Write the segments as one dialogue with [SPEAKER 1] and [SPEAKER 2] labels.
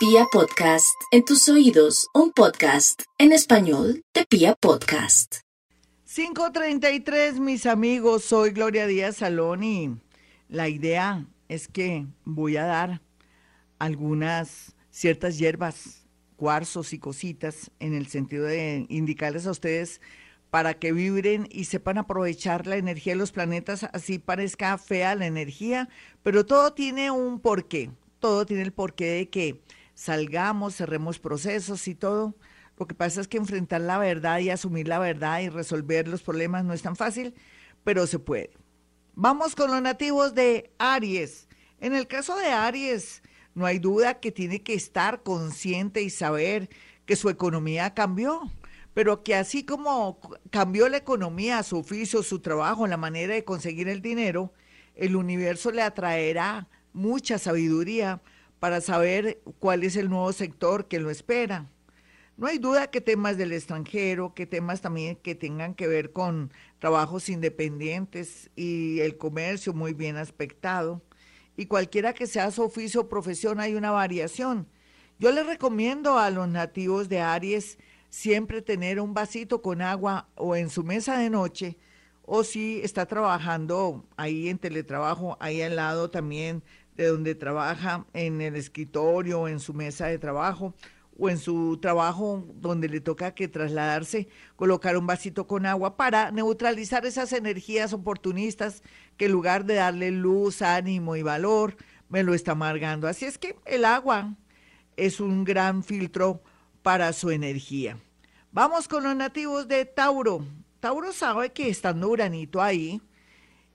[SPEAKER 1] Pia Podcast, en tus oídos, un podcast en español de Pia Podcast.
[SPEAKER 2] 533, mis amigos, soy Gloria Díaz Salón y la idea es que voy a dar algunas ciertas hierbas, cuarzos y cositas en el sentido de indicarles a ustedes para que vibren y sepan aprovechar la energía de los planetas, así parezca fea la energía, pero todo tiene un porqué, todo tiene el porqué de que salgamos, cerremos procesos y todo. Lo que pasa es que enfrentar la verdad y asumir la verdad y resolver los problemas no es tan fácil, pero se puede. Vamos con los nativos de Aries. En el caso de Aries, no hay duda que tiene que estar consciente y saber que su economía cambió pero que así como cambió la economía, su oficio, su trabajo, la manera de conseguir el dinero, el universo le atraerá mucha sabiduría para saber cuál es el nuevo sector que lo espera. No hay duda que temas del extranjero, que temas también que tengan que ver con trabajos independientes y el comercio muy bien aspectado. Y cualquiera que sea su oficio o profesión hay una variación. Yo les recomiendo a los nativos de Aries siempre tener un vasito con agua o en su mesa de noche, o si está trabajando ahí en teletrabajo, ahí al lado también de donde trabaja, en el escritorio en su mesa de trabajo, o en su trabajo donde le toca que trasladarse, colocar un vasito con agua para neutralizar esas energías oportunistas que en lugar de darle luz, ánimo y valor, me lo está amargando. Así es que el agua es un gran filtro para su energía. Vamos con los nativos de Tauro. Tauro sabe que estando Uranito ahí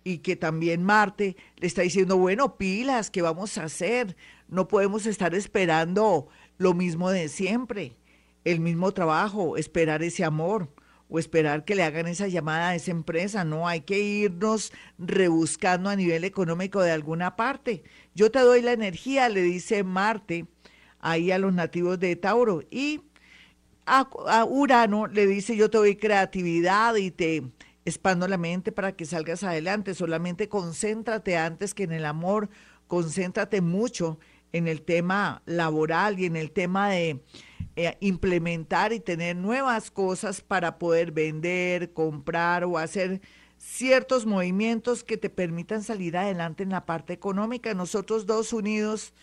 [SPEAKER 2] y que también Marte le está diciendo, bueno, pilas, ¿qué vamos a hacer? No podemos estar esperando lo mismo de siempre, el mismo trabajo, esperar ese amor o esperar que le hagan esa llamada a esa empresa. No, hay que irnos rebuscando a nivel económico de alguna parte. Yo te doy la energía, le dice Marte ahí a los nativos de Tauro. Y a, Urano le dice, yo te doy creatividad y te expando la mente para que salgas adelante. Solamente concéntrate antes que en el amor, concéntrate mucho en el tema laboral y en el tema de eh, implementar y tener nuevas cosas para poder vender, comprar o hacer ciertos movimientos que te permitan salir adelante en la parte económica. Nosotros dos unidos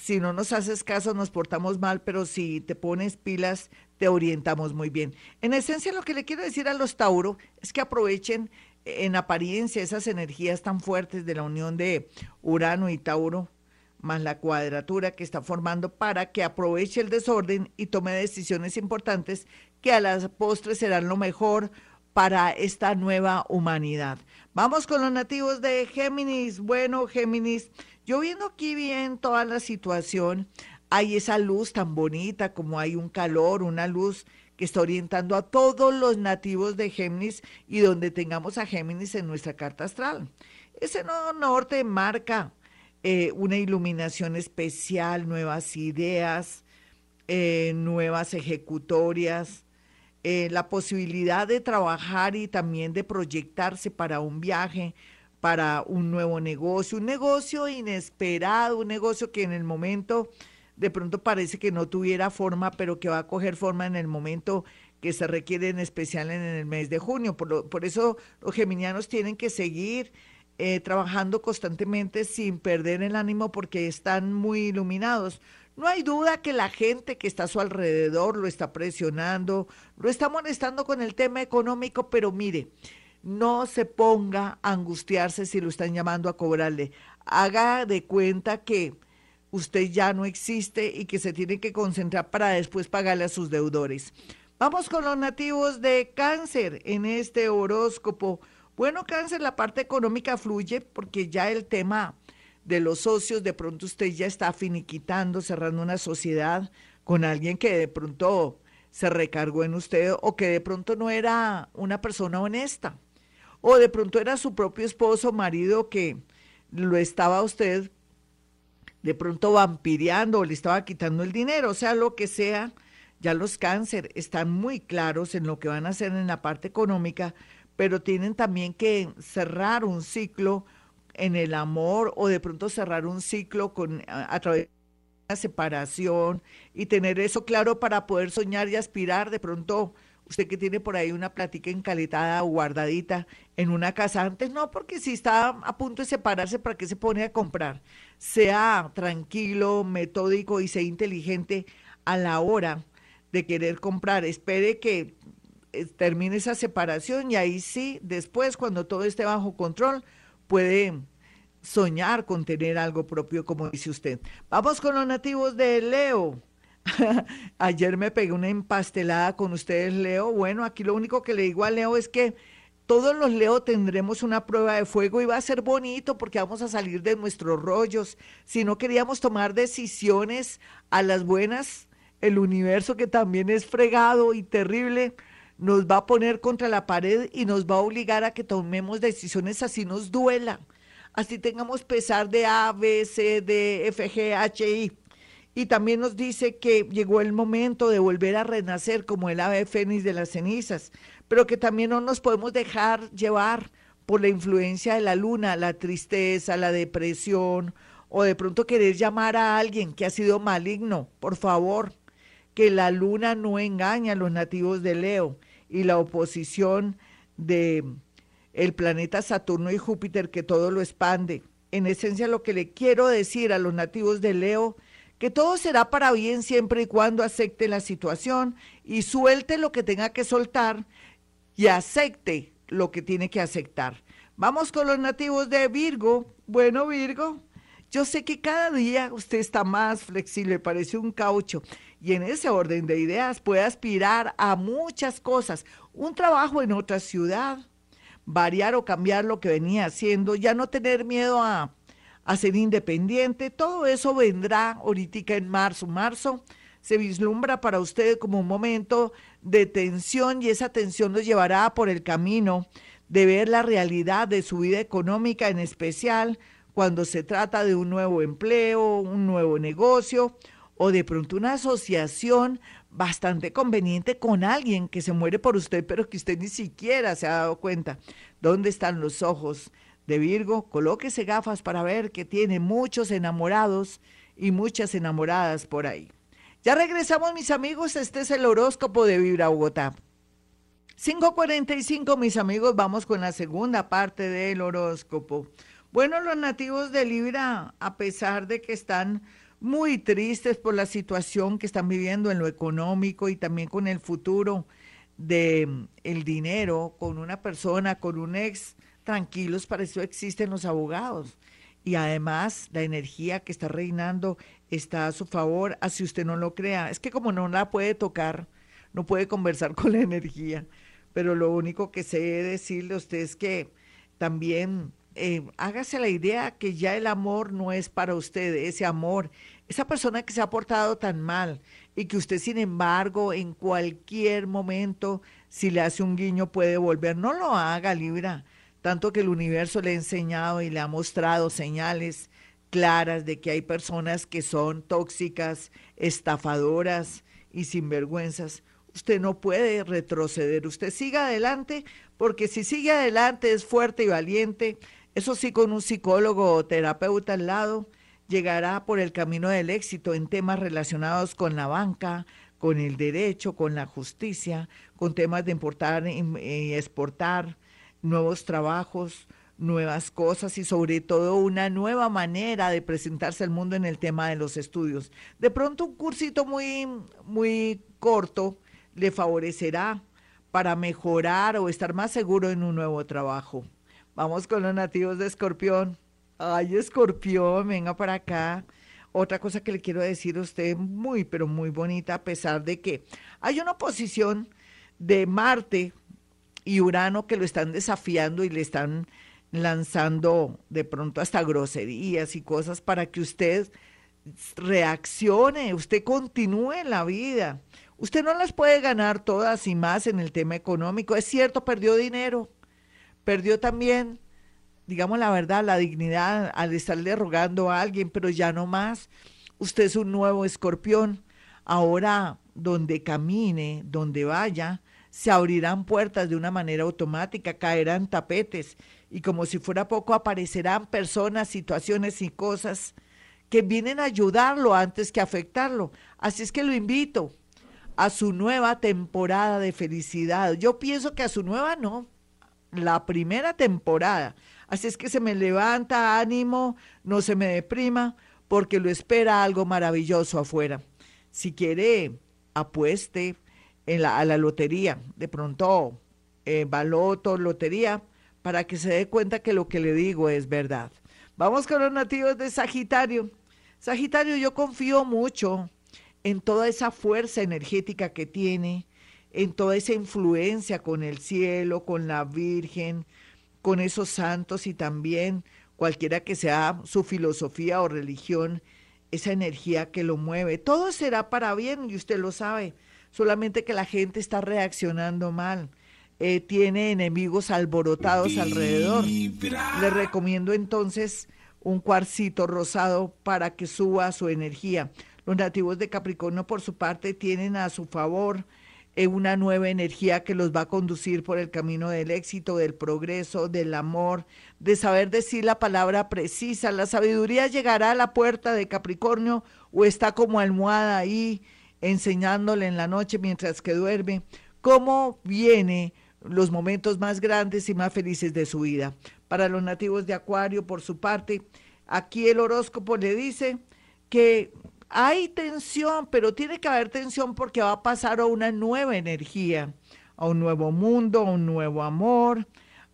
[SPEAKER 2] si no nos haces caso nos portamos mal, pero si te pones pilas te orientamos muy bien. En esencia lo que le quiero decir a los Tauro es que aprovechen en apariencia esas energías tan fuertes de la unión de Urano y Tauro, más la cuadratura que está formando para que aproveche el desorden y tome decisiones importantes que a las postres serán lo mejor para esta nueva humanidad. Vamos con los nativos de Géminis. Bueno, Géminis, yo viendo aquí bien toda la situación, hay esa luz tan bonita como hay un calor, una luz que está orientando a todos los nativos de Géminis y donde tengamos a Géminis en nuestra carta astral. Ese norte marca eh, una iluminación especial, nuevas ideas, eh, nuevas ejecutorias, eh, la posibilidad de trabajar y también de proyectarse para un viaje, para un nuevo negocio, un negocio inesperado, un negocio que en el momento de pronto parece que no tuviera forma, pero que va a coger forma en el momento que se requiere en especial en el mes de junio. Por, por eso los geminianos tienen que seguir eh, trabajando constantemente sin perder el ánimo porque están muy iluminados. No hay duda que la gente que está a su alrededor lo está presionando, lo está molestando con el tema económico, pero mire, no se ponga a angustiarse si lo están llamando a cobrarle. Haga de cuenta que usted ya no existe y que se tiene que concentrar para después pagarle a sus deudores. Vamos con los nativos de cáncer en este horóscopo. Bueno, cáncer, la parte económica fluye porque ya el tema de los socios, de pronto usted ya está finiquitando, cerrando una sociedad con alguien que de pronto se recargó en usted o que de pronto no era una persona honesta o de pronto era su propio esposo, marido que lo estaba usted de pronto vampireando o le estaba quitando el dinero, o sea, lo que sea, ya los cáncer están muy claros en lo que van a hacer en la parte económica, pero tienen también que cerrar un ciclo en el amor o de pronto cerrar un ciclo con a, través separación y tener eso claro para poder soñar y aspirar de pronto usted que tiene por ahí una platica encaletada o guardadita en una casa antes, no, porque si está a punto de separarse, ¿para qué se pone a comprar? Sea tranquilo, metódico y sea inteligente a la hora de querer comprar. Espere que eh, termine esa separación y ahí sí, después, cuando todo esté bajo control, puede soñar con tener algo propio, como dice usted. Vamos con los nativos de Leo. Ayer me pegué una empastelada con ustedes, Leo. Bueno, aquí lo único que le digo a Leo es que todos los Leo tendremos una prueba de fuego y va a ser bonito porque vamos a salir de nuestros rollos. Si no queríamos tomar decisiones a las buenas, el universo que también es fregado y terrible, nos va a poner contra la pared y nos va a obligar a que tomemos decisiones así nos duela así tengamos pesar de A, B, C, D, F, G, H, I. Y también nos dice que llegó el momento de volver a renacer como el ave fénix de las cenizas, pero que también no nos podemos dejar llevar por la influencia de la luna, la tristeza, la depresión, o de pronto querer llamar a alguien que ha sido maligno. Por favor, que la luna no engaña a los nativos de Leo y la oposición de el planeta Saturno y Júpiter que todo lo expande. En esencia lo que le quiero decir a los nativos de Leo, que todo será para bien siempre y cuando acepte la situación y suelte lo que tenga que soltar y acepte lo que tiene que aceptar. Vamos con los nativos de Virgo. Bueno, Virgo, yo sé que cada día usted está más flexible, parece un caucho, y en ese orden de ideas puede aspirar a muchas cosas. Un trabajo en otra ciudad, variar o cambiar lo que venía haciendo, ya no tener miedo a, a ser independiente, todo eso vendrá ahorita en marzo. Marzo se vislumbra para usted como un momento de tensión y esa tensión nos llevará por el camino de ver la realidad de su vida económica, en especial cuando se trata de un nuevo empleo, un nuevo negocio o de pronto una asociación bastante conveniente con alguien que se muere por usted, pero que usted ni siquiera se ha dado cuenta. ¿Dónde están los ojos de Virgo? Colóquese gafas para ver que tiene muchos enamorados y muchas enamoradas por ahí. Ya regresamos, mis amigos. Este es el horóscopo de Vibra Bogotá. 5.45, mis amigos, vamos con la segunda parte del horóscopo. Bueno, los nativos de Libra, a pesar de que están muy tristes por la situación que están viviendo en lo económico y también con el futuro de mm, el dinero con una persona, con un ex, tranquilos, para eso existen los abogados. Y además la energía que está reinando está a su favor, así usted no lo crea. Es que como no la puede tocar, no puede conversar con la energía. Pero lo único que sé decirle a usted es que también eh, hágase la idea que ya el amor no es para usted, ese amor, esa persona que se ha portado tan mal y que usted, sin embargo, en cualquier momento, si le hace un guiño, puede volver. No lo haga, Libra, tanto que el universo le ha enseñado y le ha mostrado señales claras de que hay personas que son tóxicas, estafadoras y sinvergüenzas. Usted no puede retroceder, usted siga adelante, porque si sigue adelante es fuerte y valiente, eso sí, con un psicólogo o terapeuta al lado, llegará por el camino del éxito en temas relacionados con la banca, con el derecho, con la justicia, con temas de importar y exportar nuevos trabajos, nuevas cosas y sobre todo una nueva manera de presentarse al mundo en el tema de los estudios. De pronto un cursito muy muy corto le favorecerá para mejorar o estar más seguro en un nuevo trabajo. Vamos con los nativos de Escorpión. Ay, escorpión, venga para acá. Otra cosa que le quiero decir a usted, muy, pero muy bonita, a pesar de que hay una oposición de Marte y Urano que lo están desafiando y le están lanzando de pronto hasta groserías y cosas para que usted reaccione, usted continúe en la vida. Usted no las puede ganar todas y más en el tema económico. Es cierto, perdió dinero, perdió también digamos la verdad, la dignidad al estarle rogando a alguien, pero ya no más. Usted es un nuevo escorpión. Ahora, donde camine, donde vaya, se abrirán puertas de una manera automática, caerán tapetes y como si fuera poco aparecerán personas, situaciones y cosas que vienen a ayudarlo antes que afectarlo. Así es que lo invito a su nueva temporada de felicidad. Yo pienso que a su nueva no, la primera temporada. Así es que se me levanta ánimo, no se me deprima, porque lo espera algo maravilloso afuera. Si quiere, apueste en la, a la lotería, de pronto, eh, baloto, lotería, para que se dé cuenta que lo que le digo es verdad. Vamos con los nativos de Sagitario. Sagitario, yo confío mucho en toda esa fuerza energética que tiene, en toda esa influencia con el cielo, con la Virgen, con esos santos y también cualquiera que sea su filosofía o religión, esa energía que lo mueve. Todo será para bien y usted lo sabe, solamente que la gente está reaccionando mal. Eh, tiene enemigos alborotados alrededor. Le recomiendo entonces un cuarcito rosado para que suba su energía. Los nativos de Capricornio, por su parte, tienen a su favor eh, una nueva energía que los va a conducir por el camino del éxito, del progreso, del amor, de saber decir la palabra precisa. La sabiduría llegará a la puerta de Capricornio o está como almohada ahí enseñándole en la noche mientras que duerme cómo viene los momentos más grandes y más felices de su vida. Para los nativos de Acuario, por su parte, aquí el horóscopo le dice que hay tensión, pero tiene que haber tensión porque va a pasar a una nueva energía, a un nuevo mundo, a un nuevo amor,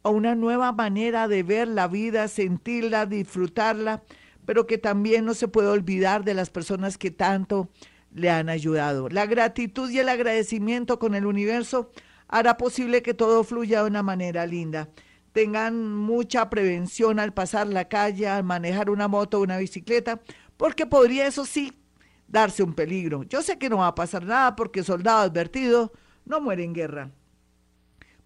[SPEAKER 2] a una nueva manera de ver la vida, sentirla, disfrutarla, pero que también no se puede olvidar de las personas que tanto le han ayudado. La gratitud y el agradecimiento con el universo hará posible que todo fluya de una manera linda. Tengan mucha prevención al pasar la calle, al manejar una moto o una bicicleta, porque podría eso sí darse un peligro. Yo sé que no va a pasar nada porque soldado advertido no muere en guerra.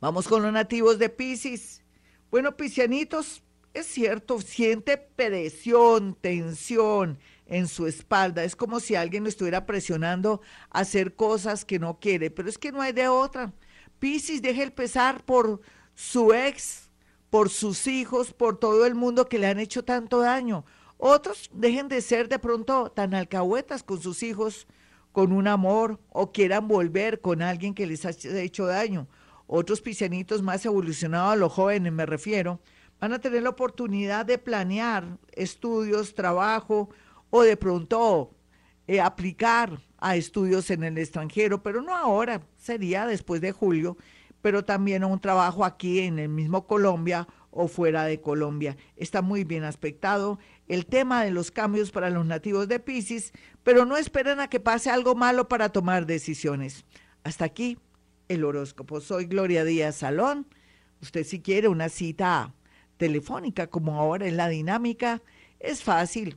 [SPEAKER 2] Vamos con los nativos de Pisces. Bueno, piscianitos, es cierto, siente presión, tensión en su espalda. Es como si alguien lo estuviera presionando a hacer cosas que no quiere, pero es que no hay de otra. Piscis deje el pesar por su ex, por sus hijos, por todo el mundo que le han hecho tanto daño. Otros dejen de ser de pronto tan alcahuetas con sus hijos, con un amor, o quieran volver con alguien que les ha hecho daño. Otros piscianitos más evolucionados, los jóvenes me refiero, van a tener la oportunidad de planear estudios, trabajo, o de pronto eh, aplicar a estudios en el extranjero, pero no ahora, sería después de julio, pero también un trabajo aquí en el mismo Colombia o fuera de Colombia. Está muy bien aspectado el tema de los cambios para los nativos de Pisces, pero no esperen a que pase algo malo para tomar decisiones. Hasta aquí el horóscopo. Soy Gloria Díaz Salón. Usted si quiere una cita telefónica como ahora en la dinámica, es fácil.